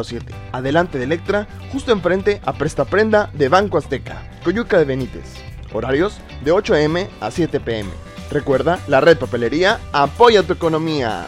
7. Adelante de Electra, justo enfrente a Presta Prenda de Banco Azteca, Coyuca de Benítez. Horarios de 8 am a 7 pm. Recuerda, la red papelería apoya tu economía.